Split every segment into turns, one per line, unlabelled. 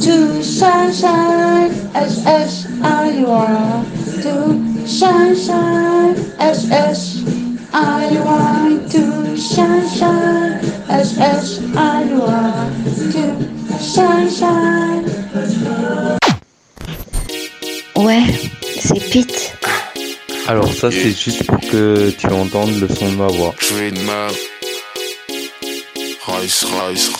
to sunshine, S S I Y, to sunshine, S S I Y, to sunshine, S S I Y, to sunshine.
Ouais, c'est Pete.
Alors ça c'est juste pour que tu entendes le son de ma voix.
Trademark. Rice, rice,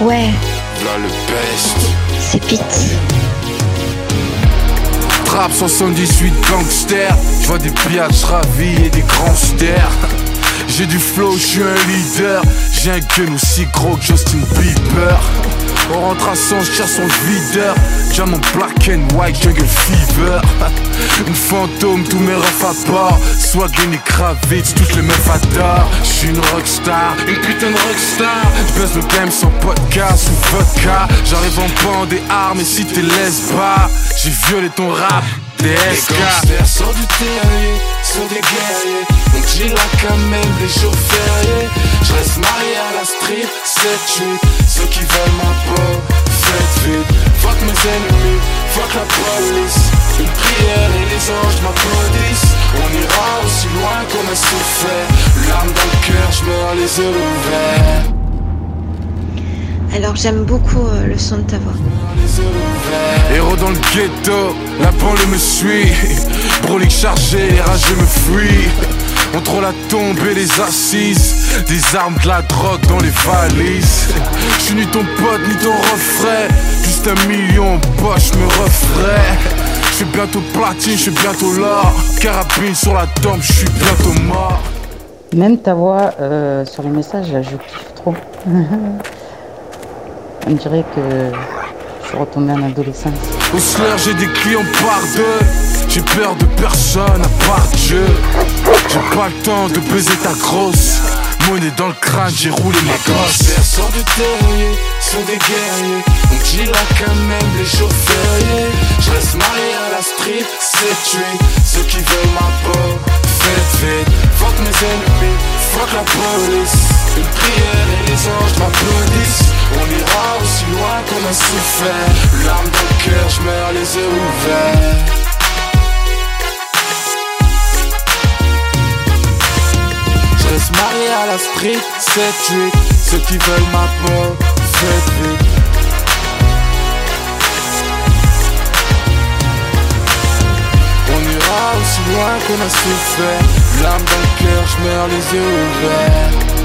Ouais,
Là le best.
c'est Pete.
Trap 78 gangster. Je vois des pièces ravis et des grands stères. J'ai du flow, je suis un leader. J'ai un gun aussi gros que Justin Bieber. On rentre à 100, je son videur. J'ai mon black and white, jungle fever. Une fantôme, tous mes refs à part. Swag et Kravitz, toutes les meufs adorent. Je suis une rockstar, une putain de rockstar. Je baisse le game sans podcast ou vodka. J'arrive en bande des armes et si t'es pas j'ai violé ton rap. DSK. Les gangsters sortent du terrier, sont des guerriers. Donc j'ai la quand même les jours fériés. Je reste marié à la street, 7-8. Ceux qui veulent ma peau, faites vite. Fuck mes ennemis, fuck la police. Une prière et les anges m'applaudissent. On ira aussi loin qu'on a souffert. L'âme dans le cœur, je meurs les yeux ouverts.
Alors j'aime beaucoup euh, le son de ta voix.
Héros dans le ghetto, la banlieue me suit. Brolique chargé, les rageux me fuient. Entre la tombe et les assises, des armes, de la drogue dans les valises. Je suis ni ton pote ni ton refrain, juste un million en poche me referait. Je suis bientôt platine, je suis bientôt l'or. Carabine sur la tombe, je suis bientôt mort.
Même ta voix euh, sur les messages, là, je kiffe trop. On dirait que je suis retombé en adolescence.
Au slur, j'ai des clients par deux. J'ai peur de personne à part Dieu. J'ai pas le temps de baiser ta grosse. Monnaie dans le crâne, j'ai roulé ma gosse. Sort du terrier, sont des guerriers. Donc j'ai là quand même les jours fériés. Je reste marié à la street, c'est tué. Ceux qui veulent ma peau, faites vite. Fuck mes ennemis, fuck la police. Une prière et les anges m'applaudissent. On ira aussi loin qu'on a souffert. L'arme dans le cœur, je meurs les yeux ouverts. Reste marié à la street, 7-8 Ceux qui veulent ma peau, faites vite On ira aussi loin qu'on a souffert. L'âme dans le cœur, je meurs les yeux ouverts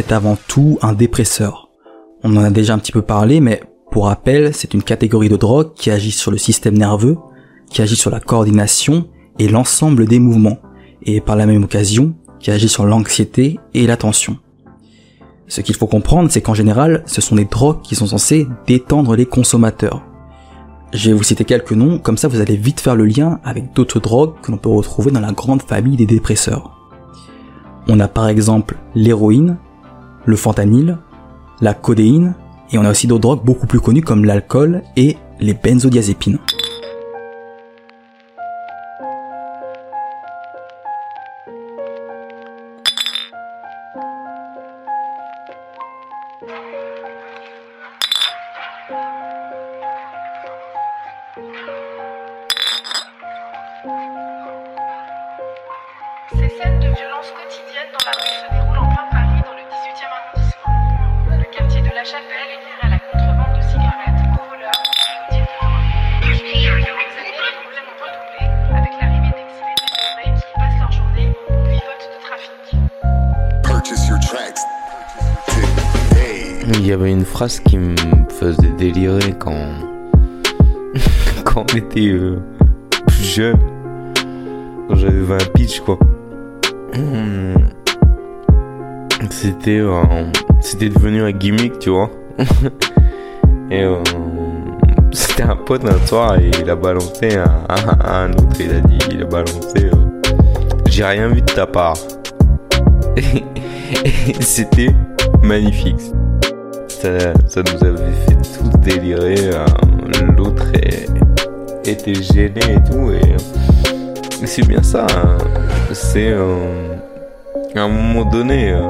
c'est avant tout un dépresseur. On en a déjà un petit peu parlé, mais pour rappel, c'est une catégorie de drogue qui agit sur le système nerveux, qui agit sur la coordination et l'ensemble des mouvements, et par la même occasion, qui agit sur l'anxiété et l'attention. Ce qu'il faut comprendre, c'est qu'en général, ce sont des drogues qui sont censées détendre les consommateurs. Je vais vous citer quelques noms, comme ça vous allez vite faire le lien avec d'autres drogues que l'on peut retrouver dans la grande famille des dépresseurs. On a par exemple l'héroïne, le fentanyl, la codéine, et on a aussi d'autres drogues beaucoup plus connues comme l'alcool et les benzodiazépines.
Y avait une phrase qui me faisait délirer quand, quand on était euh, plus jeune. quand j'avais 20 pitch quoi. Hmm. C'était c'était devenu un gimmick, tu vois. et euh, c'était un pote un soir et il a balancé à, à un autre, il a dit, il a balancé euh, j'ai rien vu de ta part. C'était magnifique. Ça, ça, nous avait fait tous délirer. euh, L'autre était gêné et tout. Et c'est bien ça. hein. C'est euh, à un moment donné, euh,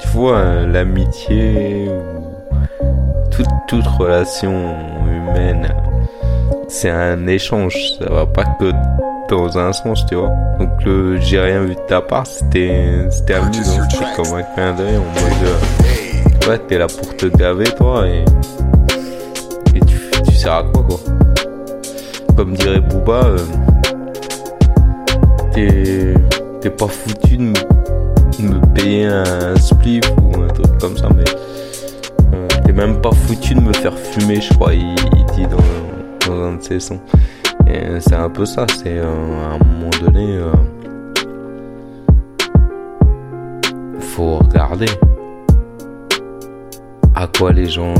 tu vois, l'amitié ou toute, toute relation humaine, c'est un échange. Ça va pas que dans un sens, tu vois. Donc le j'ai rien vu de ta part, c'était c'était amusant, c'était comme un clin d'œil en mode euh, ouais t'es là pour te gaver toi et et tu, tu sers à quoi quoi? Comme dirait Booba, euh, t'es t'es pas foutu de me, de me payer un spliff ou un truc comme ça, mais euh, t'es même pas foutu de me faire fumer, je crois, il, dit dans, dans un de ses sons. Et c'est un peu ça, c'est euh, à un moment donné, faut regarder à quoi les gens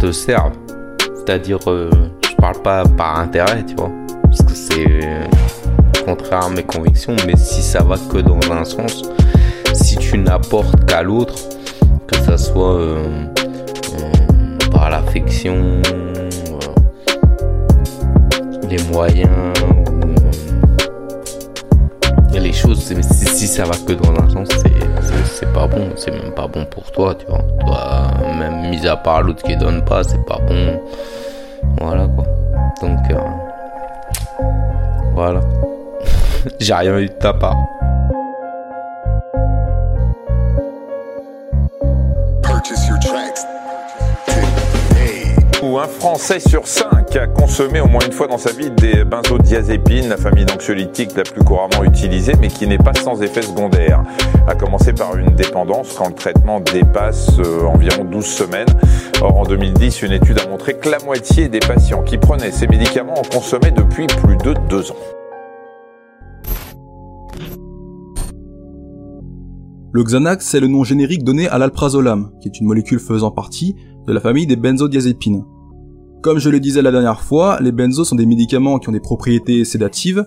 te servent. C'est-à-dire, euh, je parle pas par intérêt, tu vois, parce que c'est euh, contraire à mes convictions, mais si ça va que dans un sens, si tu n'apportes qu'à l'autre, que ça soit euh, par l'affection, les moyens c'est- si, ça va que dans un sens c'est pas bon c'est même pas bon pour toi tu vois. Toi même mis à part l'autre qui donne pas c'est pas bon. Voilà quoi. Donc euh, voilà. J'ai rien eu de ta part
un Français sur cinq a consommé au moins une fois dans sa vie des benzodiazépines, la famille d'anxiolytiques la plus couramment utilisée, mais qui n'est pas sans effet secondaire. À commencer par une dépendance quand le traitement dépasse euh, environ 12 semaines. Or, en 2010, une étude a montré que la moitié des patients qui prenaient ces médicaments en consommaient depuis plus de deux ans.
Le Xanax, c'est le nom générique donné à l'alprazolam, qui est une molécule faisant partie de la famille des benzodiazépines. Comme je le disais la dernière fois, les benzos sont des médicaments qui ont des propriétés sédatives,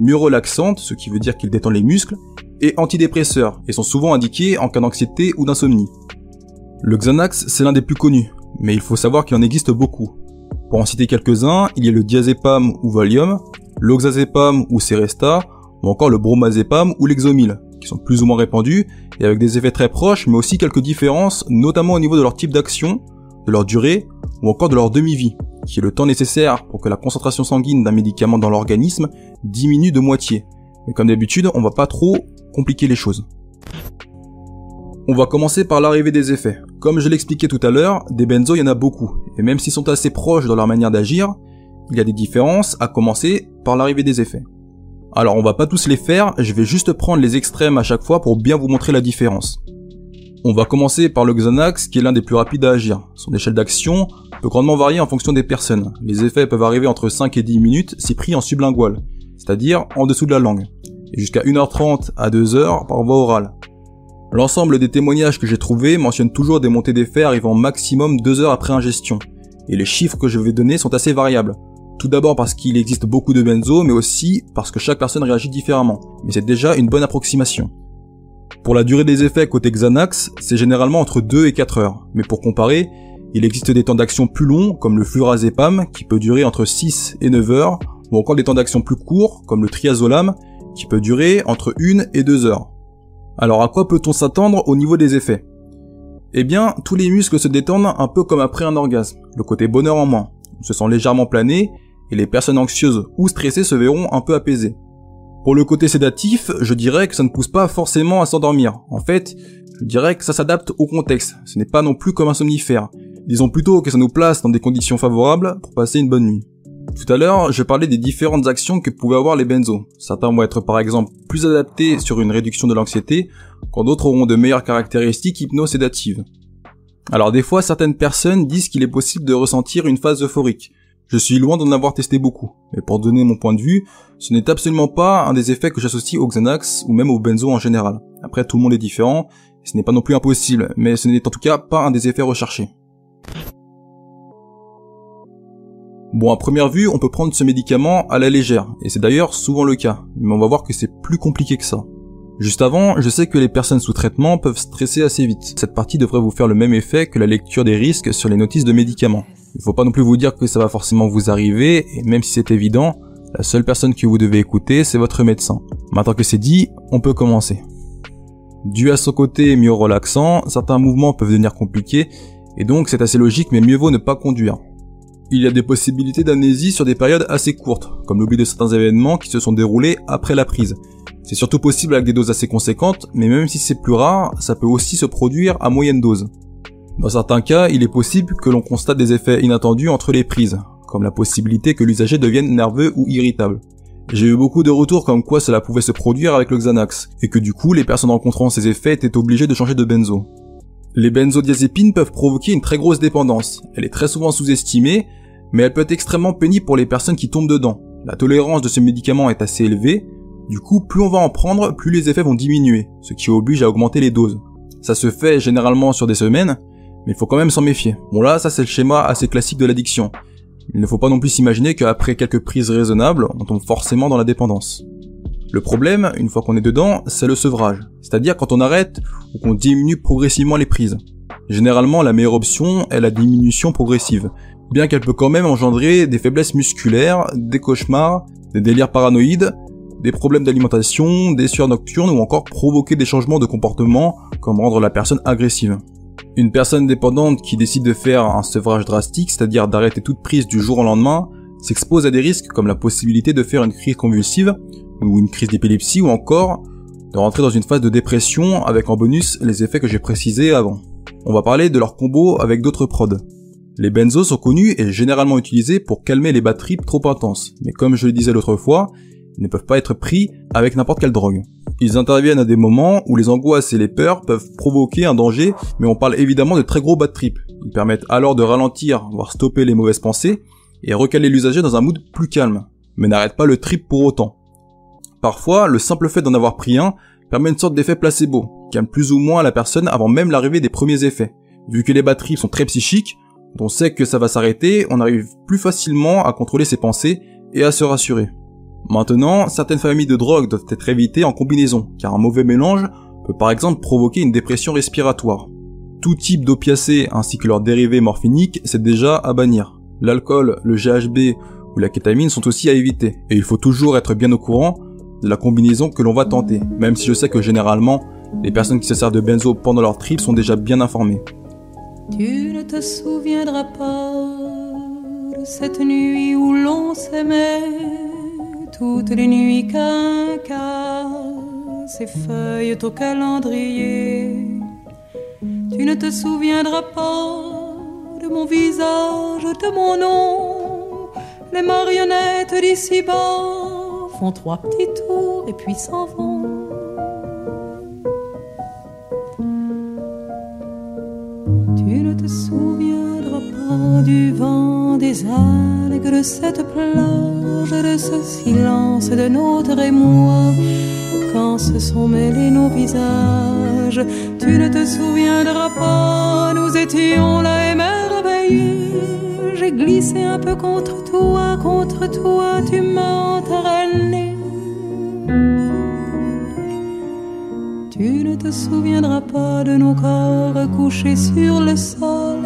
mieux relaxantes, ce qui veut dire qu'ils détendent les muscles, et antidépresseurs, et sont souvent indiqués en cas d'anxiété ou d'insomnie. Le Xanax, c'est l'un des plus connus, mais il faut savoir qu'il en existe beaucoup. Pour en citer quelques-uns, il y a le diazépam ou Valium, l'oxazépam ou Seresta, ou encore le bromazépam ou l'exomil, qui sont plus ou moins répandus et avec des effets très proches, mais aussi quelques différences, notamment au niveau de leur type d'action, de leur durée, ou encore de leur demi-vie, qui est le temps nécessaire pour que la concentration sanguine d'un médicament dans l'organisme diminue de moitié. Mais comme d'habitude, on va pas trop compliquer les choses. On va commencer par l'arrivée des effets. Comme je l'expliquais tout à l'heure, des benzos il y en a beaucoup, et même s'ils sont assez proches dans leur manière d'agir, il y a des différences, à commencer par l'arrivée des effets. Alors on va pas tous les faire, je vais juste prendre les extrêmes à chaque fois pour bien vous montrer la différence. On va commencer par le Xanax qui est l'un des plus rapides à agir. Son échelle d'action peut grandement varier en fonction des personnes. Les effets peuvent arriver entre 5 et 10 minutes si pris en sublingual, c'est-à-dire en dessous de la langue, et jusqu'à 1h30 à 2h par voie orale. L'ensemble des témoignages que j'ai trouvés mentionnent toujours des montées d'effets arrivant maximum 2 heures après ingestion, et les chiffres que je vais donner sont assez variables. Tout d'abord parce qu'il existe beaucoup de benzo, mais aussi parce que chaque personne réagit différemment. Mais c'est déjà une bonne approximation. Pour la durée des effets côté Xanax, c'est généralement entre 2 et 4 heures. Mais pour comparer, il existe des temps d'action plus longs, comme le flurazépam, qui peut durer entre 6 et 9 heures, ou encore des temps d'action plus courts, comme le triazolam, qui peut durer entre 1 et 2 heures. Alors à quoi peut-on s'attendre au niveau des effets? Eh bien, tous les muscles se détendent un peu comme après un orgasme, le côté bonheur en moins. On se sent légèrement plané, et les personnes anxieuses ou stressées se verront un peu apaisées. Pour le côté sédatif, je dirais que ça ne pousse pas forcément à s'endormir. En fait, je dirais que ça s'adapte au contexte. Ce n'est pas non plus comme un somnifère. Disons plutôt que ça nous place dans des conditions favorables pour passer une bonne nuit. Tout à l'heure, je parlais des différentes actions que pouvaient avoir les benzos. Certains vont être par exemple plus adaptés sur une réduction de l'anxiété, quand d'autres auront de meilleures caractéristiques hypnosédatives. Alors des fois, certaines personnes disent qu'il est possible de ressentir une phase euphorique, Je suis loin d'en avoir testé beaucoup, mais pour donner mon point de vue, ce n'est absolument pas un des effets que j'associe au Xanax ou même au benzo en général. Après, tout le monde est différent, ce n'est pas non plus impossible, mais ce n'est en tout cas pas un des effets recherchés. Bon, à première vue, on peut prendre ce médicament à la légère, et c'est d'ailleurs souvent le cas, mais on va voir que c'est plus compliqué que ça. Juste avant, je sais que les personnes sous traitement peuvent stresser assez vite. Cette partie devrait vous faire le même effet que la lecture des risques sur les notices de médicaments. Il faut pas non plus vous dire que ça va forcément vous arriver, et même si c'est évident, la seule personne que vous devez écouter, c'est votre médecin. Maintenant que c'est dit, on peut commencer. Dû à son côté mieux relaxant, certains mouvements peuvent devenir compliqués, et donc c'est assez logique, mais mieux vaut ne pas conduire. Il y a des possibilités d'amnésie sur des périodes assez courtes, comme l'oubli de certains événements qui se sont déroulés après la prise. C'est surtout possible avec des doses assez conséquentes, mais même si c'est plus rare, ça peut aussi se produire à moyenne dose. Dans certains cas, il est possible que l'on constate des effets inattendus entre les prises, comme la possibilité que l'usager devienne nerveux ou irritable. J'ai eu beaucoup de retours comme quoi cela pouvait se produire avec le Xanax, et que du coup les personnes rencontrant ces effets étaient obligées de changer de benzo. Les benzodiazépines peuvent provoquer une très grosse dépendance, elle est très souvent sous-estimée, mais elle peut être extrêmement pénible pour les personnes qui tombent dedans. La tolérance de ce médicament est assez élevée, du coup plus on va en prendre, plus les effets vont diminuer, ce qui oblige à augmenter les doses. Ça se fait généralement sur des semaines, mais il faut quand même s'en méfier. Bon là, ça c'est le schéma assez classique de l'addiction. Il ne faut pas non plus s'imaginer qu'après quelques prises raisonnables, on tombe forcément dans la dépendance. Le problème, une fois qu'on est dedans, c'est le sevrage. C'est-à-dire quand on arrête ou qu'on diminue progressivement les prises. Généralement, la meilleure option est la diminution progressive, bien qu'elle peut quand même engendrer des faiblesses musculaires, des cauchemars, des délires paranoïdes, des problèmes d'alimentation, des sueurs nocturnes ou encore provoquer des changements de comportement comme rendre la personne agressive. Une personne dépendante qui décide de faire un sevrage drastique, c'est-à-dire d'arrêter toute prise du jour au lendemain, s'expose à des risques comme la possibilité de faire une crise convulsive ou une crise d'épilepsie ou encore de rentrer dans une phase de dépression avec en bonus les effets que j'ai précisés avant. On va parler de leur combo avec d'autres prods. Les benzos sont connus et généralement utilisés pour calmer les batteries trop intenses, mais comme je le disais l'autre fois, ils ne peuvent pas être pris avec n'importe quelle drogue. Ils interviennent à des moments où les angoisses et les peurs peuvent provoquer un danger, mais on parle évidemment de très gros bad trip. Ils permettent alors de ralentir, voire stopper les mauvaises pensées, et recaler l'usager dans un mood plus calme, mais n'arrête pas le trip pour autant. Parfois, le simple fait d'en avoir pris un permet une sorte d'effet placebo, qui calme plus ou moins la personne avant même l'arrivée des premiers effets. Vu que les batteries sont très psychiques, on sait que ça va s'arrêter, on arrive plus facilement à contrôler ses pensées et à se rassurer. Maintenant, certaines familles de drogues doivent être évitées en combinaison, car un mauvais mélange peut par exemple provoquer une dépression respiratoire. Tout type d'opiacés ainsi que leurs dérivés morphiniques, c'est déjà à bannir. L'alcool, le GHB ou la kétamine sont aussi à éviter, et il faut toujours être bien au courant de la combinaison que l'on va tenter, même si je sais que généralement, les personnes qui se servent de benzo pendant leur trip sont déjà bien informées.
Tu ne te souviendras pas de cette nuit où l'on s'aimait toutes les nuits qu'un cas s'effeuille au calendrier. Tu ne te souviendras pas de mon visage, de mon nom. Les marionnettes d'ici-bas font trois petits tours et puis s'en vont. Tu ne te souviendras pas du vent, des algues, de cette plage, de ce silence de notre émoi. Quand se sont mêlés nos visages, tu ne te souviendras pas, nous étions là émerveillés. J'ai glissé un peu contre toi, contre toi, tu m'as entraîné. Tu ne te souviendras pas de nos corps couchés sur le sol.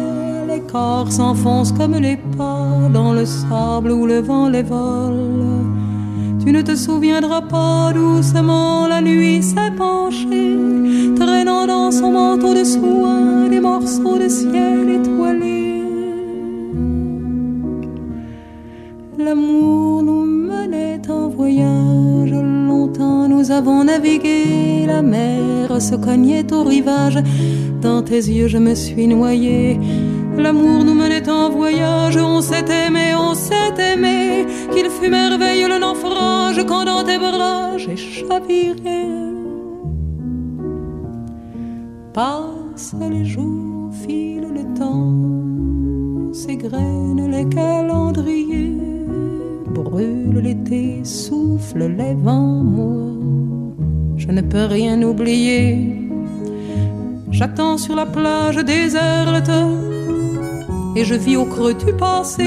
Les corps s'enfoncent comme les pas dans le sable où le vent les vole. Tu ne te souviendras pas doucement la nuit s'est penchée, traînant dans son manteau de soie des morceaux de ciel étoilé. L'amour avons navigué, la mer se cognait au rivage, dans tes yeux je me suis noyé. L'amour nous menait en voyage, on s'est aimé, on s'est aimé, qu'il fut merveilleux le naufrage quand dans tes bras j'ai chaviré. Passe les jours, file le temps, ces égrène les calendriers, l'été, souffle les vents moi. Je ne peux rien oublier. J'attends sur la plage déserte et je vis au creux du passé.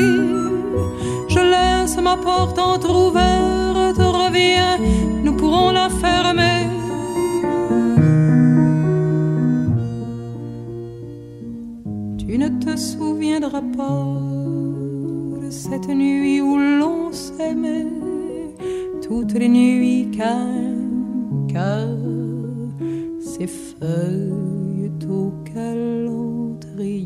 Je laisse ma porte entr'ouverte, reviens, nous pourrons la fermer. Tu ne te souviendras pas cette nuit où l'on s'aimait, toutes les nuits qu'un cœur s'effeuille au calendrier.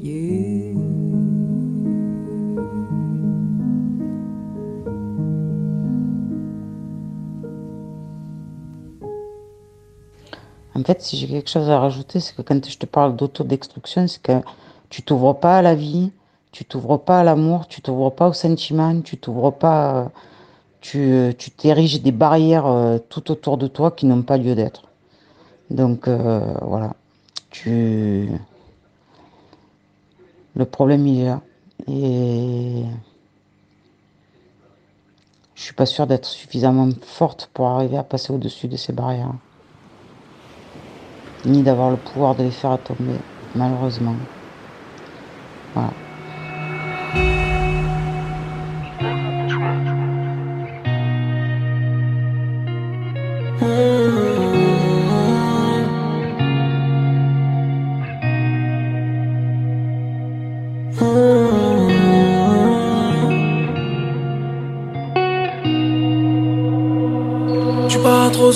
En fait, si j'ai quelque chose à rajouter, c'est que quand je te parle d'autodestruction, c'est que tu t'ouvres pas à la vie, tu t'ouvres pas à l'amour, tu t'ouvres pas au sentiment, tu t'ouvres pas, euh, tu euh, tu t'ériges des barrières euh, tout autour de toi qui n'ont pas lieu d'être. Donc voilà, tu le problème il est là et je suis pas sûre d'être suffisamment forte pour arriver à passer au-dessus de ces barrières, ni d'avoir le pouvoir de les faire tomber, malheureusement. Voilà.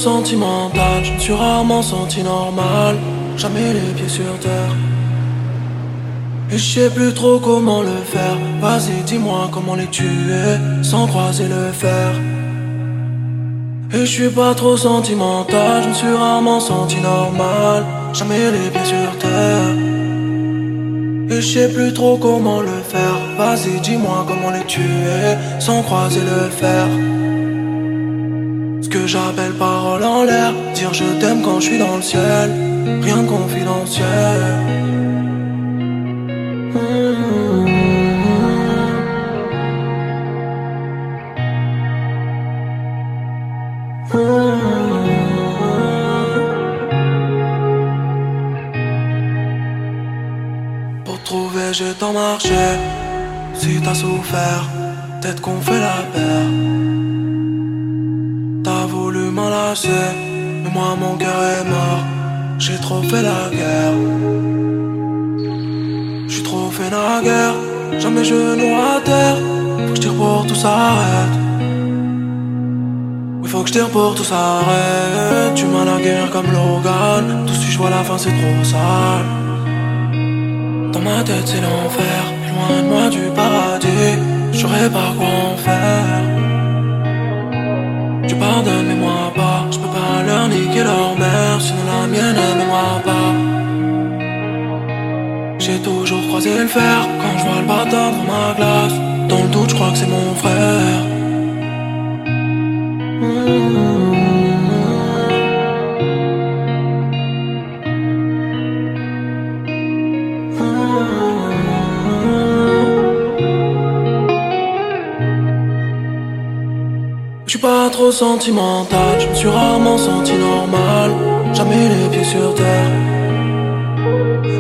Sentimental, je me suis rarement senti normal, jamais les pieds sur terre. Et je sais plus trop comment le faire. Vas-y, dis-moi comment les tuer sans croiser le fer. Et je suis pas trop sentimental, je me suis rarement senti normal, jamais les pieds sur terre. Et je sais plus trop comment le faire. Vas-y, dis-moi comment les tuer sans croiser le fer. Que j'appelle parole en l'air, dire je t'aime quand je suis dans le ciel, rien de confidentiel. Pour trouver, j'ai tant marché. Si t'as souffert, peut-être qu'on fait la paire. T'as voulu m'enlacer, mais moi mon cœur est mort. J'ai trop fait la guerre. J'suis trop fait la guerre, jamais genoux à terre. Faut que je tire pour tout s'arrête. Oui, faut que je tire pour tout s'arrête. Tu m'as la guerre comme Logan. Tout si je vois la fin, c'est trop sale. Dans ma tête, c'est l'enfer. Loin de moi du paradis. J'aurais pas quoi en faire. Tu pardonnes, mais moi pas. Je peux pas leur niquer leur mère. Sinon la mienne, mais moi pas. J'ai toujours croisé le fer quand je vois le bâtard dans ma glace. Dans le doute, je crois que c'est mon frère. Je me suis rarement senti normal, jamais les pieds sur terre.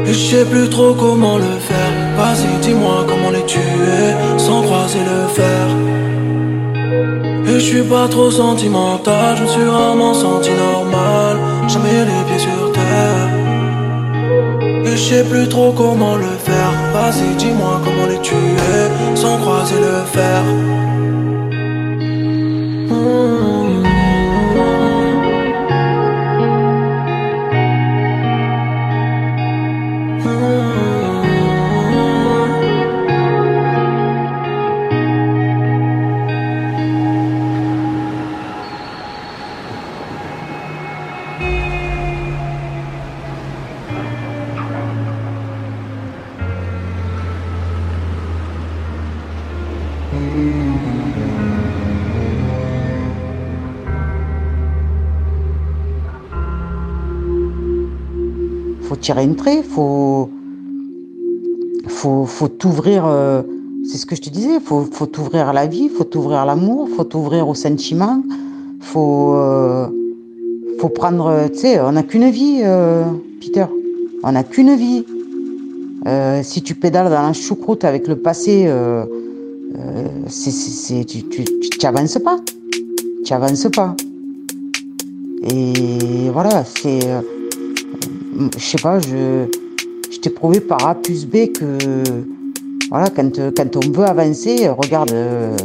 Et je sais plus trop comment le faire. Vas-y, dis-moi comment les tuer sans croiser le fer. Et je suis pas trop sentimental, je me suis rarement senti normal, jamais les pieds sur terre. Et je sais plus trop comment le faire. Vas-y, dis-moi comment les tuer sans croiser le fer.
Tirer une trait, faut, faut, faut t'ouvrir, euh, C'est ce que je te disais, faut, faut t'ouvrir à la vie, faut t'ouvrir à l'amour, faut t'ouvrir au sentiment, faut, euh, faut prendre, tu sais, on n'a qu'une vie, euh, Peter, on n'a qu'une vie. Euh, si tu pédales dans la choucroute avec le passé, euh, euh, c'est, tu, tu, tu avances pas, tu avances pas. Et voilà, c'est, euh, je sais pas, je, t'ai prouvé par A plus B que voilà, quand, on veut avancer, regarde, euh,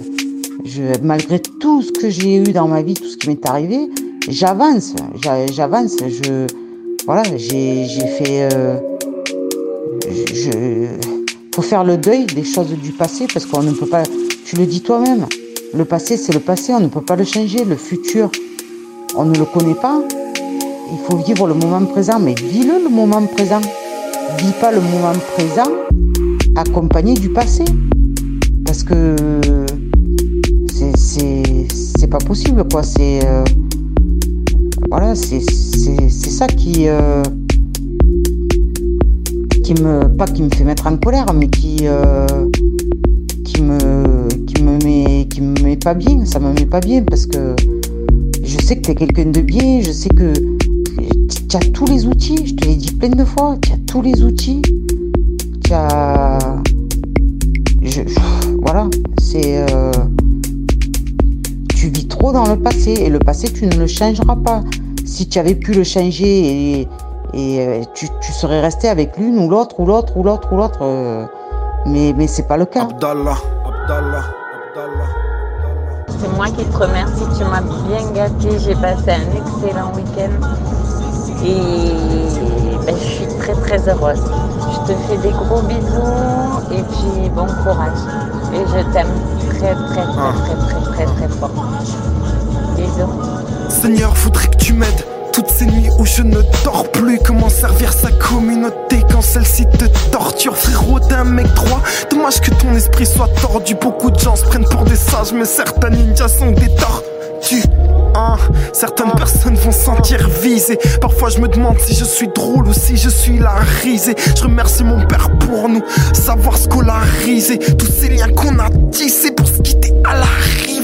malgré tout ce que j'ai eu dans ma vie, tout ce qui m'est arrivé, j'avance, j'a- j'avance, je, voilà, j'ai, fait, euh, je- faut faire le deuil des choses du passé parce qu'on ne peut pas, tu le dis toi-même, le passé c'est le passé, on ne peut pas le changer, le futur, on ne le connaît pas, il faut vivre le moment présent, mais vis-le le moment présent, vis pas le moment présent accompagné du passé. Parce que c'est- pas possible, quoi. C'est. euh, voilà, c'est ça qui. euh, qui me. Pas qui me fait mettre en colère, mais qui. euh, qui me. Qui me met. Qui me met pas bien. Ça me met pas bien parce que. Je sais que t'es quelqu'un de bien, je sais que. Tu as tous les outils, je te l'ai dit plein de fois, tu as tous les outils. Tu as. Je, voilà, c'est. euh, tu vis trop dans le passé et le passé, tu ne le changeras pas. Si tu avais pu le changer et, et euh, tu, tu serais resté avec l'une ou l'autre ou l'autre ou l'autre ou l'autre. euh, mais mais c'est pas le cas.
Abdallah, Abdallah,
C'est moi qui te remercie, tu m'as bien gâté, j'ai passé un excellent week-end et ben, je suis très très heureuse. Je te fais des gros bisous et puis bon courage. Et je t'aime très très très très très très très fort. Bisous.
Seigneur, faudrait que tu m'aides. Toutes ces nuits où je ne dors plus, comment servir sa communauté quand celle-ci te torture, frérot d'un mec droit? Dommage que ton esprit soit tordu. Beaucoup de gens se prennent pour des sages, mais certains ninjas sont des tortues. Hein, certaines personnes vont se sentir visées. Parfois, je me demande si je suis drôle ou si je suis la risée. Je remercie mon père pour nous savoir scolariser tous ces liens qu'on a tissés pour se quitter à l'arrivée.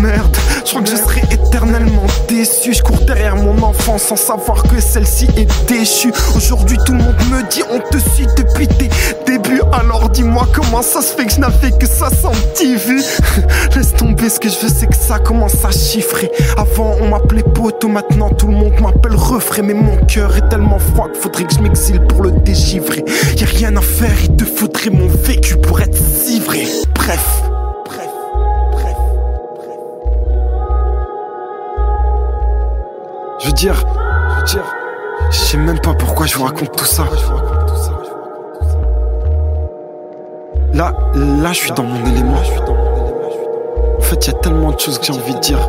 Merde, je crois que je serai éternellement déçu. Je cours derrière mon enfant sans savoir que celle-ci est déchue. Aujourd'hui, tout le monde me dit on te suit depuis tes débuts. Alors dis-moi comment ça se fait que je n'avais que 60 vues. Laisse tomber, ce que je veux, c'est que ça commence à chiffrer. Avant, on m'appelait poteau, maintenant tout le monde m'appelle refrain. Mais mon cœur est tellement froid qu'il faudrait que je m'exile pour le dégivrer. Y a rien à faire, il te faudrait mon vécu pour être si vrai. Bref. Je veux dire, je veux dire, je sais même pas pourquoi je vous raconte tout ça. Là, là, je suis dans mon élément. En fait, il y a tellement de choses que j'ai envie de dire.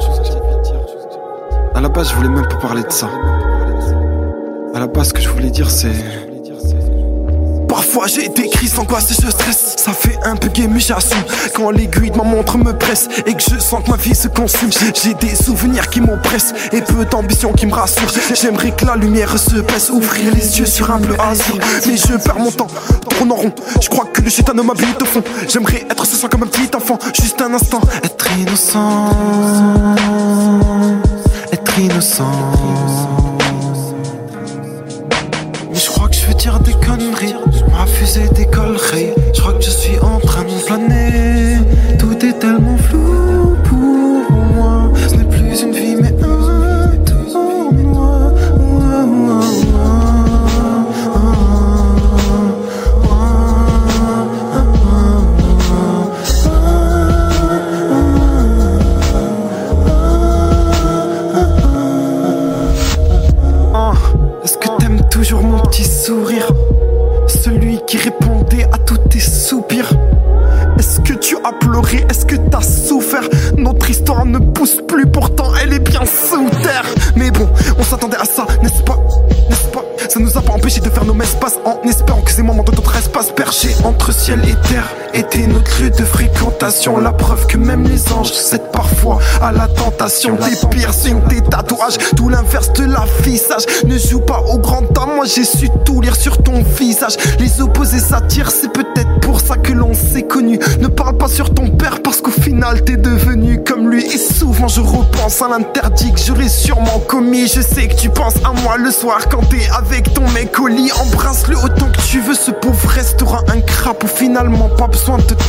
À la base, je voulais même pas parler de ça. À la base, ce que je voulais dire, c'est. Parfois j'ai des crises d'angoisse et je stresse. Ça fait un peu gay mais j'assume. Quand l'aiguille de ma montre me presse Et que je sens que ma vie se consume J'ai des souvenirs qui m'oppressent Et peu d'ambition qui me rassure. J'aimerais que la lumière se baisse Ouvrir les yeux sur un bleu azur. Mais je perds mon temps Tourne en rond. Je crois que le chétan m'habite au fond. J'aimerais être ce soir comme un petit enfant Juste un instant. Être innocent. Être innocent dire des conneries. Je m'affusais d'écolerie. Je crois que je suis en train de planer. Tout est tellement flou empêché de faire nos messes En espérant que ces moments de notre espace perché entre ciel et terre était notre lieu de fréquentation. La preuve que même les anges cèdent parfois à la tentation. Des piercings, des tatouages, tout l'inverse de l'affichage. Ne joue pas au grand dame, moi j'ai su tout lire sur ton visage. Les opposés s'attirent, c'est peut-être pour ça que l'on s'est connu. Ne parle pas sur ton père parce qu'au final t'es devenu comme lui. Et souvent je repense à l'interdit que j'aurais sûrement commis. Je sais que tu penses à moi le soir quand t'es avec ton mec au lit. Embrasse-le autant que tu veux, ce pauvre restera un crapaud. Finalement, pas besoin de.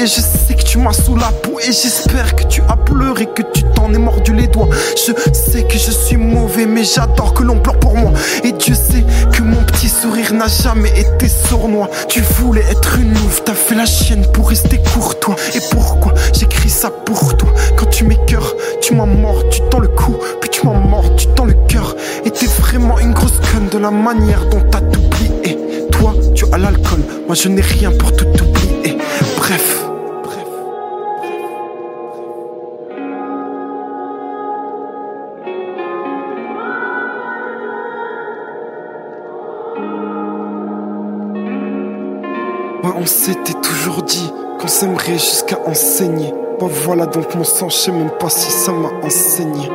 Je sais que tu m'as sous la peau et j'espère que tu as pleuré, que tu t'en es mordu les doigts. Je sais que je suis mauvais, mais j'adore que l'on pleure pour moi. Et Dieu sait que mon petit sourire n'a jamais été sournois. Tu voulais être une louve, t'as fait la chienne pour rester courtois. Et pourquoi j'écris ça pour toi? Quand tu m'écœures, tu m'as mort, tu tends le cou, puis tu m'as mort, tu tends le cœur. Et t'es vraiment une grosse conne de la manière dont t'as tout plié. Toi, tu as l'alcool, moi je n'ai rien pour tout oublier. Bref. Ouais, on s'était toujours dit qu'on s'aimerait jusqu'à enseigner. Bah voilà donc mon sang, je sais même pas si ça m'a enseigné.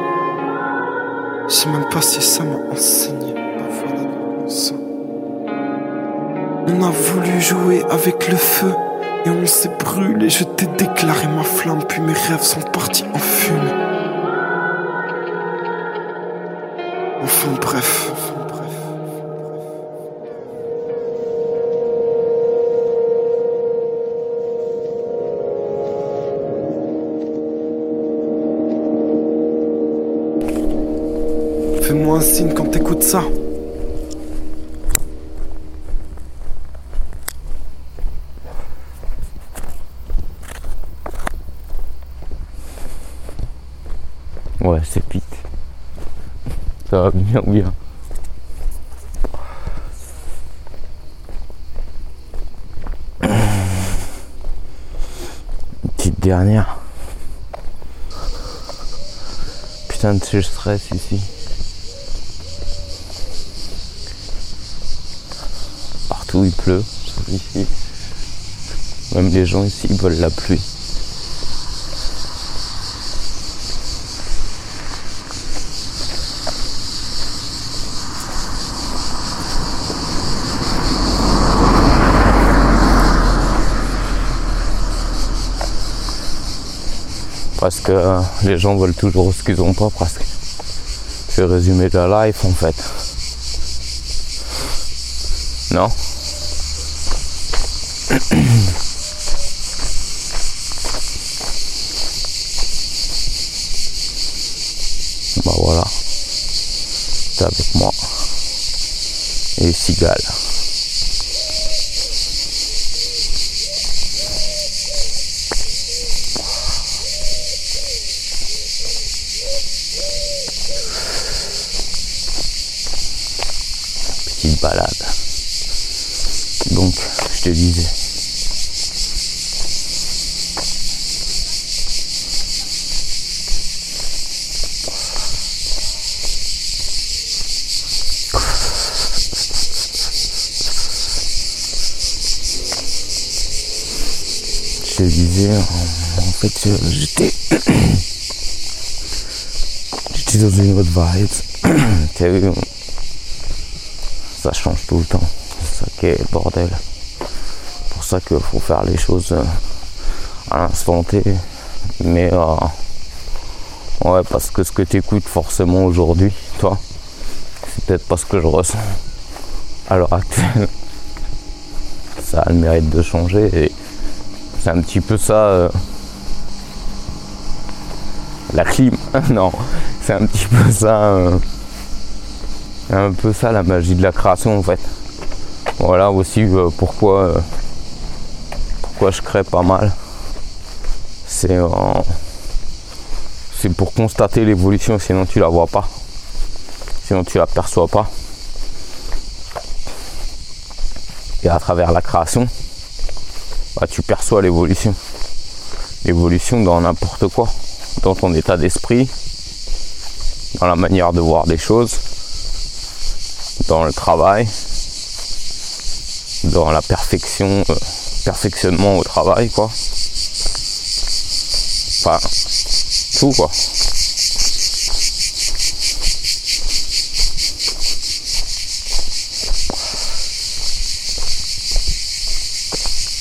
Je sais même pas si ça m'a enseigné. Bah voilà donc mon sang. On a voulu jouer avec le feu et on s'est brûlé. Je t'ai déclaré ma flamme, puis mes rêves sont partis en fumée. Enfin bref. Enfin, bref. Fais-moi un signe quand t'écoutes ça.
Ouais, c'est Pete. Ça va bien, bien. Petite dernière. Putain de stress ici. Partout il pleut, ici. Même les gens ici ils veulent la pluie. Que euh, les gens veulent toujours ce qu'ils ont pas presque. Je vais résumer la life en fait. Non? Bah voilà. T'es avec moi. Et Cigale. Petite balade. Donc, je te disais. Je te disais, en, en fait, euh, j'étais. j'étais ça change tout le temps. C'est ça qui est bordel. C'est pour ça qu'il faut faire les choses euh, à l'instant T. Mais euh, ouais, parce que ce que tu écoutes forcément aujourd'hui, toi, c'est peut-être pas ce que je ressens à l'heure actuelle. Ça a le mérite de changer et c'est un petit peu ça. euh, la clim, non, c'est un petit peu ça. euh, un peu ça la magie de la création en fait. Voilà aussi euh, pourquoi euh, pourquoi je crée pas mal. C'est c'est pour constater l'évolution, sinon tu la vois pas. Sinon tu la perçois pas. Et à travers la création, bah, tu perçois l'évolution. L'évolution dans n'importe quoi. Dans ton état d'esprit, dans la manière de voir des choses, dans le travail, dans la perfection euh, perfectionnement au travail, quoi. Enfin, tout, quoi.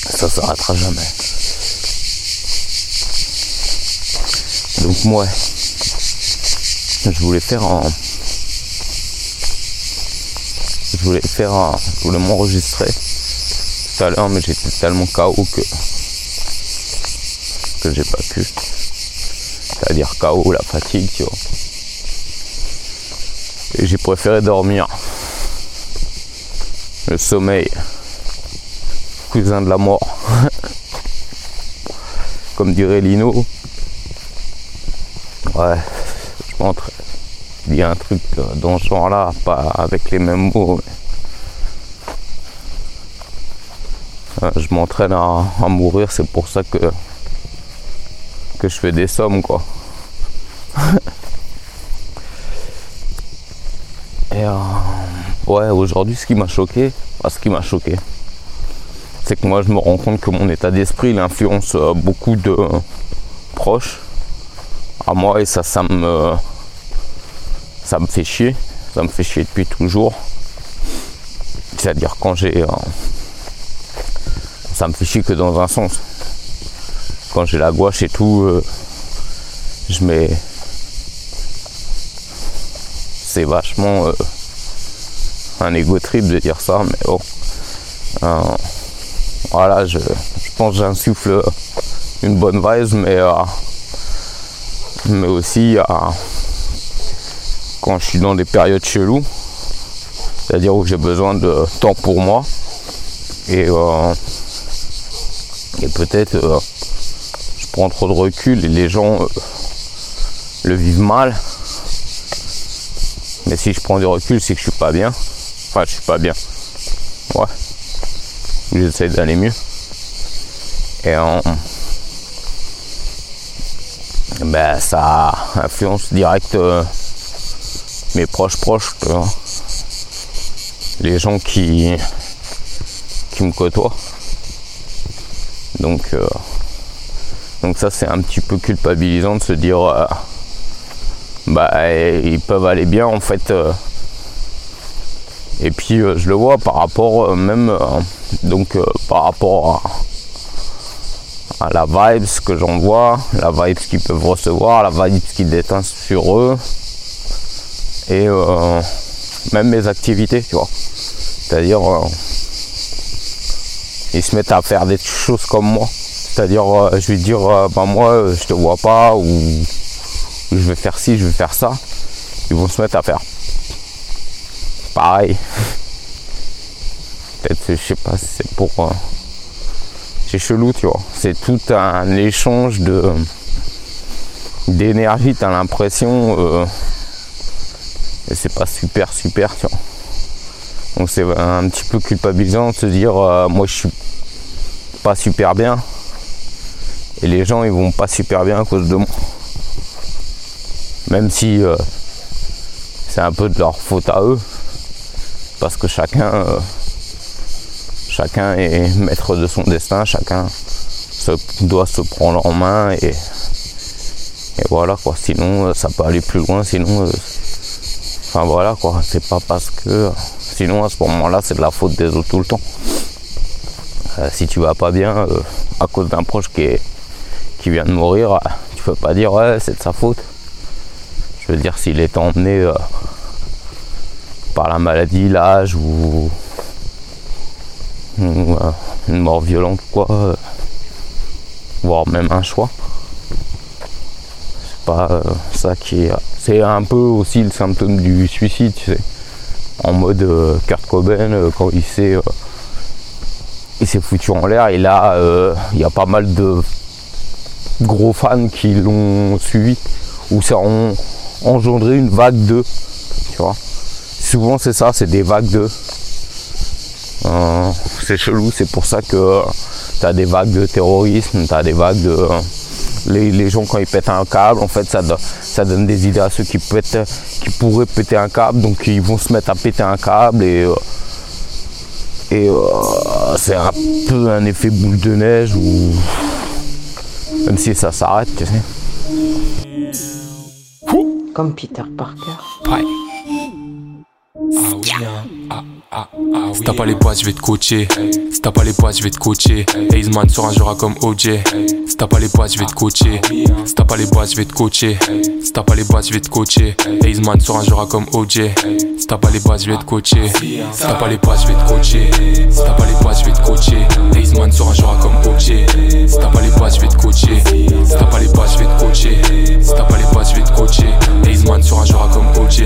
Ça s'arrêtera jamais. Donc moi, je voulais faire un... Je voulais faire un... Je voulais m'enregistrer tout à l'heure, mais j'étais tellement KO que... que j'ai pas pu. C'est-à-dire KO, la fatigue, tu vois. Et j'ai préféré dormir. Le sommeil. Cousin de la mort. Comme dirait Lino. Ouais, je montre. A un truc dans ce genre-là, pas avec les mêmes mots. Euh, Je m'entraîne à, mourir, c'est pour ça que, que je fais des sommes, quoi. Et euh, ouais, aujourd'hui, ce qui m'a choqué, enfin, ce qui m'a choqué, c'est que moi, je me rends compte que mon état d'esprit, il influence euh, beaucoup de proches à moi et ça, ça me, ça me fait chier. Ça me fait chier depuis toujours. C'est-à-dire quand j'ai, euh, ça me fait chier que dans un sens. Quand j'ai la gouache et tout, euh, je mets, c'est vachement euh, un égo trip de dire ça, mais bon. Voilà, je, je pense que j'insuffle une bonne vibe, mais, mais aussi euh, quand je suis dans des périodes cheloues, c'est-à-dire où j'ai besoin de temps pour moi, et, euh, peut-être euh, je prends trop de recul et les gens euh, le vivent mal. Mais si je prends du recul, c'est que je suis pas bien. Enfin, je suis pas bien. Ouais. J'essaie d'aller mieux. Et euh, ben, ça influence direct mes proches proches, les gens qui, qui me côtoient. Donc, euh, donc ça c'est un petit peu culpabilisant de se dire euh, bah ils peuvent aller bien en fait. euh. et puis je le vois par rapport même donc par rapport à, la vibes que j'en vois, la vibes qu'ils peuvent recevoir, la vibes qu'ils déteignent sur eux et euh, même mes activités, tu vois. C'est-à-dire euh, ils se mettent à faire des choses comme moi. C'est-à-dire euh, je vais dire bah moi je te vois pas ou je vais faire ci, je vais faire ça. Ils vont se mettre à faire pareil. Peut-être je sais pas c'est pour c'est chelou tu vois. C'est tout un échange de d'énergie, t'as l'impression et c'est pas super super tu vois. Donc c'est un petit peu culpabilisant de se dire euh, moi je suis pas super bien et les gens ils vont pas super bien à cause de moi. Même si euh, c'est un peu de leur faute à eux. Parce que chacun euh, chacun est maître de son destin, chacun doit se prendre en main et, et voilà quoi. Sinon ça peut aller plus loin, sinon enfin voilà quoi, c'est pas parce que sinon à ce moment-là c'est de la faute des autres tout le temps. Euh, si tu vas pas bien euh, à cause d'un proche qui, qui vient de mourir, euh, tu peux pas dire ouais c'est de sa faute. Je veux dire s'il est emmené par la maladie, l'âge ou, ou, une mort violente quoi, voire même un choix. Pas euh, ça qui est. C'est un peu aussi le symptôme du suicide, tu sais. En mode euh, Kurt Cobain euh, quand il s'est euh, foutu en l'air et là euh, il y a pas mal de gros fans qui l'ont suivi ou ça a engendré une vague de tu vois souvent c'est ça c'est des vagues de Euh, c'est chelou c'est pour ça que tu as des vagues de terrorisme tu as des vagues de les, les gens quand ils pètent un câble en fait ça, do- ça donne des idées à ceux qui pètent qui pourraient péter un câble. Donc ils vont se mettre à péter un câble et euh,
Et euh, c'est un peu un effet boule de neige où même si ça s'arrête, tu sais.
Comme Peter Parker.
Si t'as pas les boîtes, je vais te coacher. Si t'as pas les boîtes, je vais te coacher. Hazeman sur un jouera comme OJ. Si t'as pas les boîtes, je vais te coacher. Si t'as pas les boîtes, je vais te coacher. Si t'as pas les boîtes, je vais te coacher. Hazeman sur un jouera comme OJ. Si t'as pas les boîtes, je vais te coacher. Si t'as pas les boîtes, je vais te coacher. Si t'as pas les boîtes, je vais te coacher. Hazeman sur un jouera comme OJ. Si t'as pas les boîtes, je vais te coacher. Si t'as pas les boîtes, je vais te coacher. Si t'as pas les boîtes, je vais te coacher. Hazeman sur un jouera comme OJ.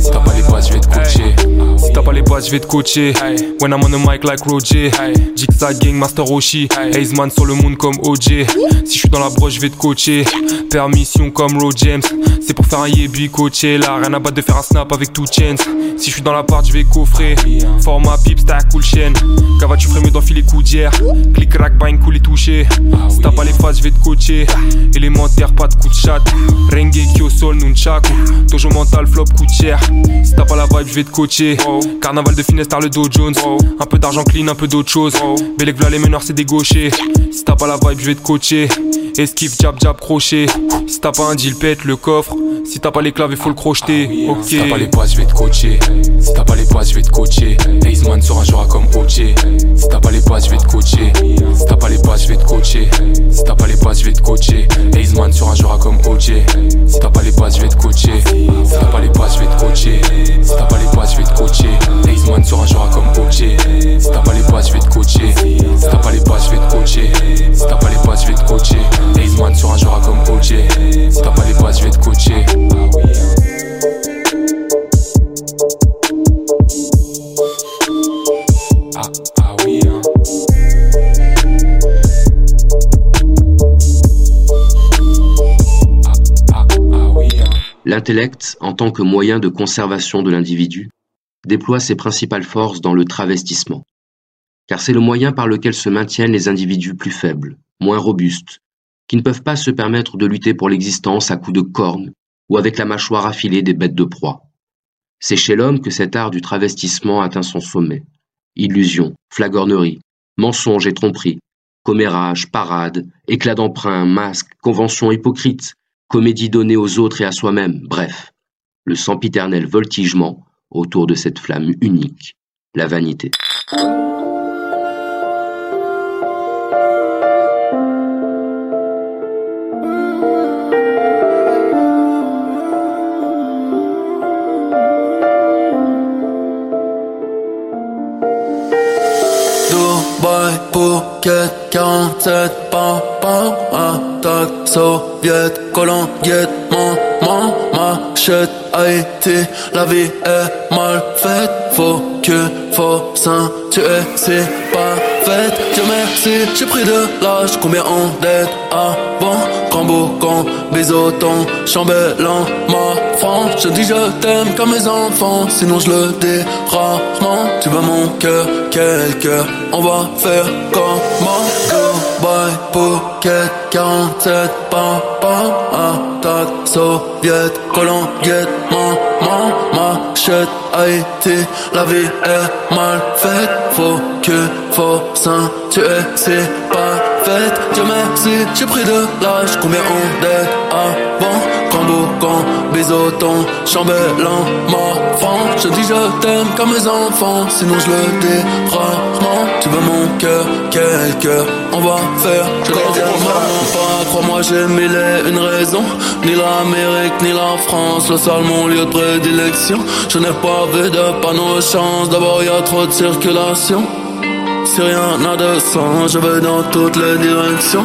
Si t'as pas les boîtes, je vais te coacher. Si t'as pas les boîtes, je vais te coacher. When I'm on the mic like Roger. Jigsaw Gang, Master Roshi. Hazeman sur le monde comme OJ. Si je suis dans la broche, je vais te coacher. Permission comme Ro James. C'est pour faire un yebi coaché. Là, rien à battre de faire un snap avec tout chance. Si je suis dans la part, je vais coffrer. Format pipe, stack, cool chaîne. Cava, tu ferais mieux d'enfiler coudière. Click, rack, bang, cool et touché. Si t'as pas les phases, je vais te coacher. Élémentaire, pas de coup de chat. Rengeki au sol, nunchaku. Tojo mental, flop, coûte cher. Si t'as pas la vibe, je vais te coacher. Carnaval de le Dow Jones. Un peu d'argent clean, un peu d'autre chose. Bellec, v'là les meneurs, c'est des gauchers. Si t'as pas la vibe, je vais te coacher. Esquive, jab, jab, crochet. Si t'as pas un deal, pète le coffre. Si t'as pas les claves, il faut le crocheter. Ok. Si t'as pas les boîtes, je vais te coacher. Si t'as pas les boîtes, je vais te coacher. Hazeman sur un jouera comme OJ. Si t'as pas les boîtes, je vais te coacher. Si t'as pas les boîtes, je vais te coacher. Si t'as pas les boîtes, je vais te coacher. Hazeman sur un jouera comme OJ. Si t'as pas les boîtes, je vais te coacher. Si t'as pas les boîtes, je vais te coacher. Si t'as pas les boîtes, je vais te coacher. Sur un jouera comme OJ. Si t'as pas les boîtes, je vais te coacher. Si t'as pas les boîtes, je vais te coacher. Si t'as pas les boîtes, je vais te coacher. Hazeman sur un jouera comme OJ. Si t'as pas les boîtes, je vais te coacher. Ah, ah oui, hein.
L'intellect, en tant que moyen de conservation de l'individu, déploie ses principales forces dans le travestissement. Car c'est le moyen par lequel se maintiennent les individus plus faibles, moins robustes, qui ne peuvent pas se permettre de lutter pour l'existence à coups de cornes ou avec la mâchoire affilée des bêtes de proie. C'est chez l'homme que cet art du travestissement atteint son sommet. Illusion, flagornerie, mensonge et tromperie, commérage, parade, éclat d'emprunt, masque, convention hypocrite, comédie donnée aux autres et à soi-même, bref, le sempiternel voltigement autour de cette flamme unique, la vanité.
Dubaï, Phuket, 47 pas, pas, attaque, soviet, mon, machette, Haïti, la vie est mal faite, faut que, faut s'intuer, c'est pas fait, Dieu merci, j'ai pris de l'âge, combien on dette avant, quand boucan, bisoton, chambellan, ma France, je dis je t'aime comme mes enfants, sinon je le dis tu veux mon cœur, quel cœur, on va faire comment, Dubaï, Phuket, 47, pam, pam, attaque, soviet, colombiette, maman, machette, Haïti, la vie est mal faite, faut que, faut s'intuer, c'est pas fait, Dieu merci, j'ai pris de l'âge, combien on dette avant, quand boucan, bisoton, chambellan, ma France, je dis je t'aime comme mes enfants, sinon je le dis rarement, tu veux mon cœur, quel cœur, on va faire, je vraiment pas, crois-moi j'ai mille et une raisons, ni l'Amérique, ni la France, le sol mon lieu de prédilection, je n'ai pas vu de panneau chance, d'abord y a trop de circulation, si rien n'a de sens, je vais dans toutes les directions.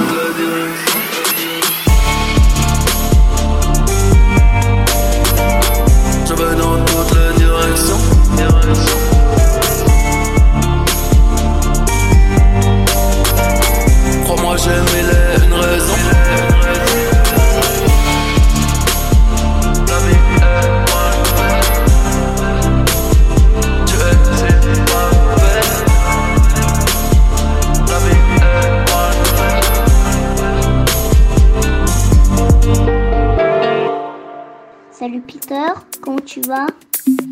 Tu
vas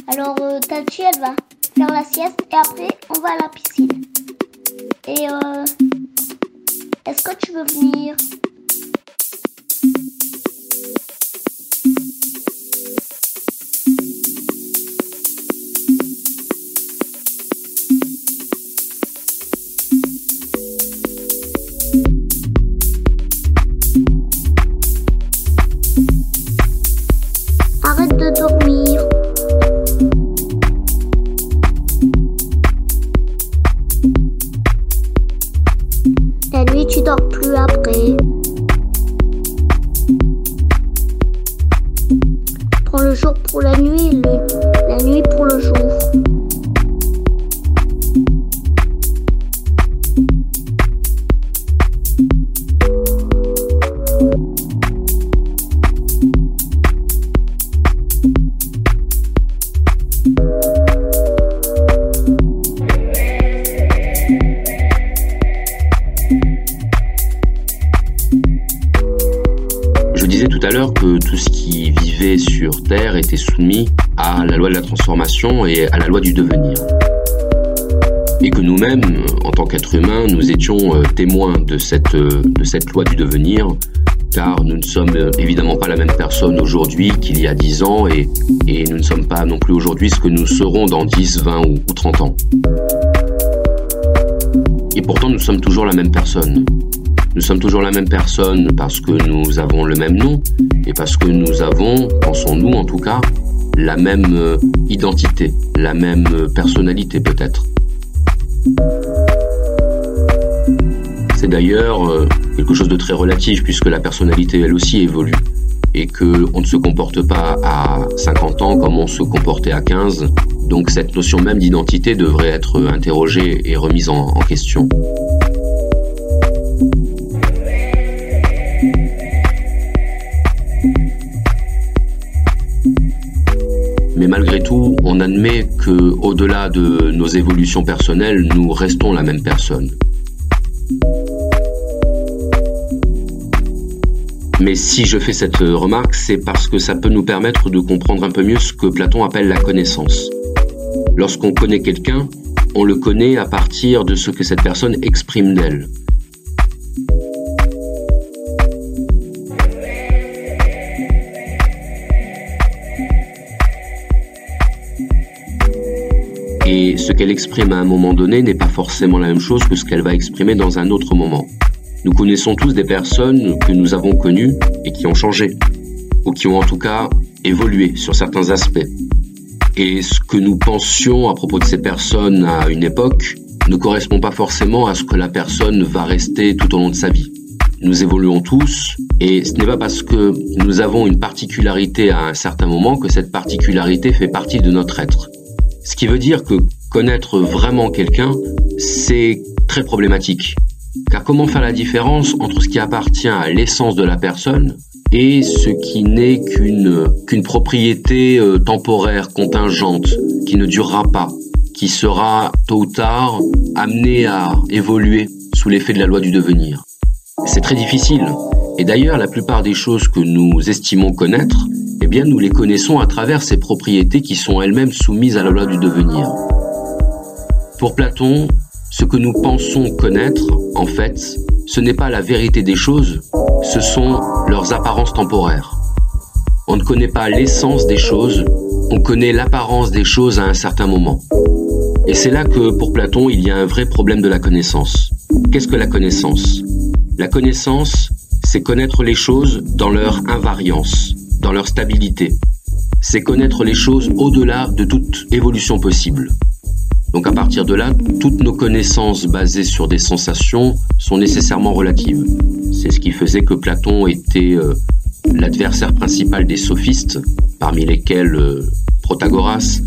Alors euh, Tachi elle va faire la sieste et après on va à la piscine. Et euh, est-ce que tu veux venir? Arrête de dormir.
Humains, nous étions euh, témoins de cette, euh, de cette loi du devenir, car nous ne sommes euh, évidemment pas la même personne aujourd'hui qu'il y a 10 ans, et, nous ne sommes pas non plus aujourd'hui ce que nous serons dans 10, 20 ou, ou 30 ans. Et pourtant, nous sommes toujours la même personne. Nous sommes toujours la même personne parce que nous avons le même nom et parce que nous avons, pensons-nous en tout cas, la même identité, la même personnalité peut-être. C'est d'ailleurs euh, quelque chose de très relatif puisque la personnalité elle aussi évolue et que on ne se comporte pas à 50 ans comme on se comportait à 15. Donc cette notion même d'identité devrait être interrogée et remise en- en question. Mais malgré tout, on admet que, au-delà de nos évolutions personnelles, nous restons la même personne. Mais si je fais cette remarque, c'est parce que ça peut nous permettre de comprendre un peu mieux ce que Platon appelle la connaissance. Lorsqu'on connaît quelqu'un, on le connaît à partir de ce que cette personne exprime d'elle. Et ce qu'elle exprime à un moment donné n'est pas forcément la même chose que ce qu'elle va exprimer dans un autre moment. Nous connaissons tous des personnes que nous avons connues et qui ont changé, ou qui ont en tout cas évolué sur certains aspects. Et ce que nous pensions à propos de ces personnes à une époque ne correspond pas forcément à ce que la personne va rester tout au long de sa vie. Nous évoluons tous et ce n'est pas parce que nous avons une particularité à un certain moment que cette particularité fait partie de notre être. Ce qui veut dire que connaître vraiment quelqu'un, c'est très problématique. Car comment faire la différence entre ce qui appartient à l'essence de la personne et ce qui n'est qu'une qu'une propriété euh, temporaire, contingente, qui ne durera pas, qui sera tôt ou tard amenée à évoluer sous l'effet de la loi du devenir? C'est très difficile. Et d'ailleurs, la plupart des choses que nous estimons connaître, eh bien, nous les connaissons à travers ces propriétés qui sont elles-mêmes soumises à la loi du devenir. Pour Platon, ce que nous pensons connaître, en fait, ce n'est pas la vérité des choses, ce sont leurs apparences temporaires. On ne connaît pas l'essence des choses, on connaît l'apparence des choses à un certain moment. Et c'est là que, pour Platon, il y a un vrai problème de la connaissance. Qu'est-ce que la connaissance? La connaissance, c'est connaître les choses dans leur invariance, dans leur stabilité. C'est connaître les choses au-delà de toute évolution possible. Donc à partir de là, toutes nos connaissances basées sur des sensations sont nécessairement relatives. C'est ce qui faisait que Platon était euh, l'adversaire principal des sophistes, parmi lesquels euh, Protagoras,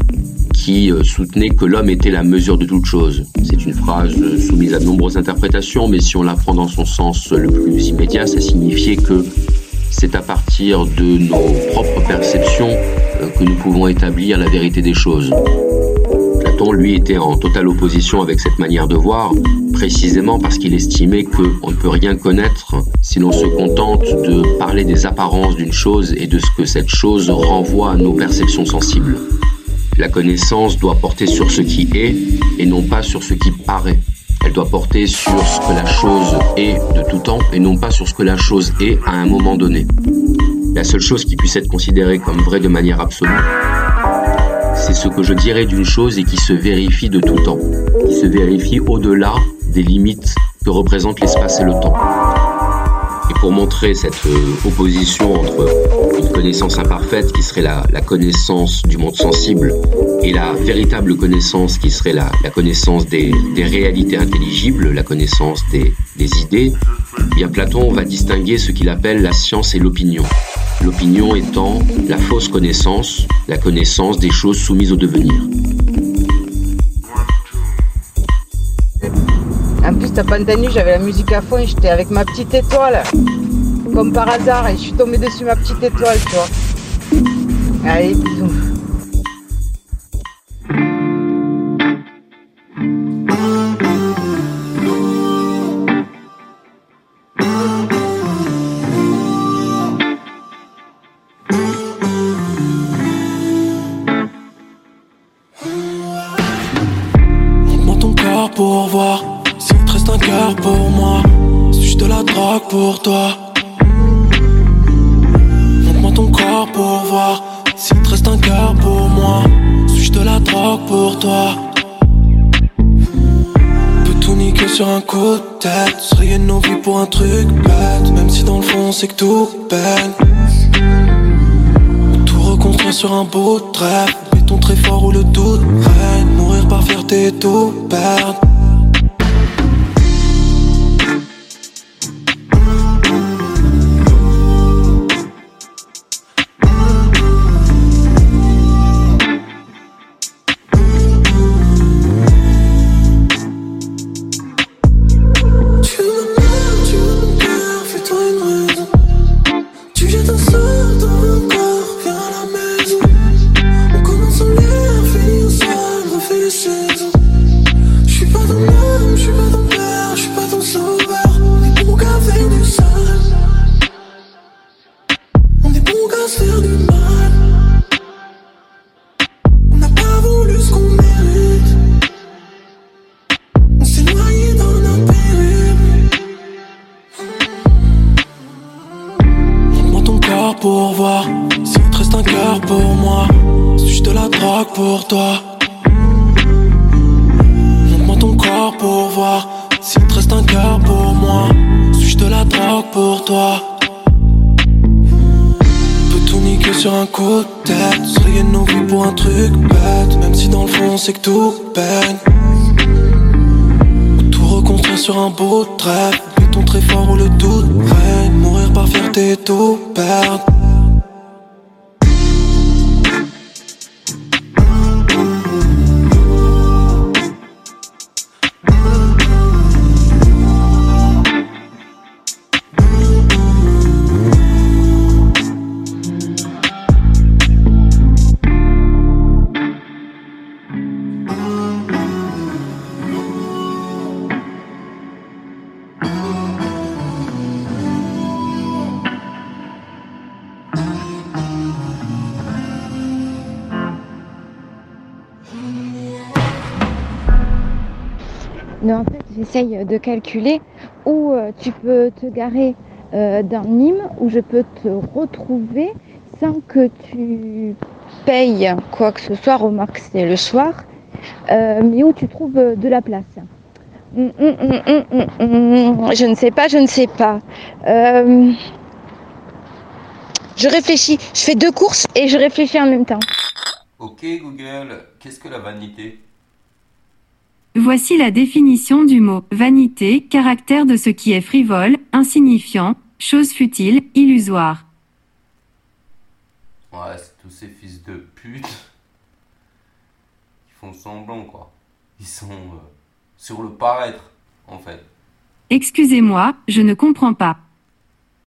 qui euh, soutenait que l'homme était la mesure de toute chose. C'est une phrase soumise à de nombreuses interprétations, mais si on la prend dans son sens le plus immédiat, ça signifiait que c'est à partir de nos propres perceptions que nous pouvons établir la vérité des choses. Lui, était en totale opposition avec cette manière de voir, précisément parce qu'il estimait qu'on ne peut rien connaître si l'on se contente de parler des apparences d'une chose et de ce que cette chose renvoie à nos perceptions sensibles. La connaissance doit porter sur ce qui est et non pas sur ce qui paraît. Elle doit porter sur ce que la chose est de tout temps et non pas sur ce que la chose est à un moment donné. La seule chose qui puisse être considérée comme vraie de manière absolue, c'est ce que je dirais d'une chose et qui se vérifie de tout temps, qui se vérifie au-delà des limites que représentent l'espace et le temps. Et pour montrer cette euh, opposition entre une connaissance imparfaite qui serait la, connaissance du monde sensible et la véritable connaissance qui serait la, connaissance des, réalités intelligibles, la connaissance des, idées, eh Platon va distinguer ce qu'il appelle la science et l'opinion. L'opinion étant la fausse connaissance, la connaissance des choses soumises au devenir.
En plus, t'as pas entendu, j'avais la musique à fond et j'étais avec ma petite étoile. Comme par hasard, et je suis tombée dessus ma petite étoile, tu vois. Allez, bisous.
Sur un coup de tête. Se rayer nos vies pour un truc bête. Même si dans le fond c'est que tout peine. Tout reconstruire sur un bout de rêve. Béton très fort où le doute règne. Mourir par fierté tout perdre. Très fort où le doute règne. Mourir par fierté tout perdre.
J'essaye de calculer où euh, tu peux te garer euh, dans Nîmes, où je peux te retrouver sans que tu payes quoi que ce soit, remarque c'est le soir, euh, mais où tu trouves de la place. Hum, hum, hum. Je ne sais pas, je ne sais pas. Je réfléchis, je fais deux courses et je réfléchis en même temps.
Ok Google, qu'est-ce que la vanité?
Voici la définition du mot vanité, caractère de ce qui est frivole, insignifiant, chose futile, illusoire.
Ouais, c'est tous ces fils de pute qui font semblant quoi. Ils sont euh, sur le paraître en fait.
Excusez-moi, je ne comprends pas.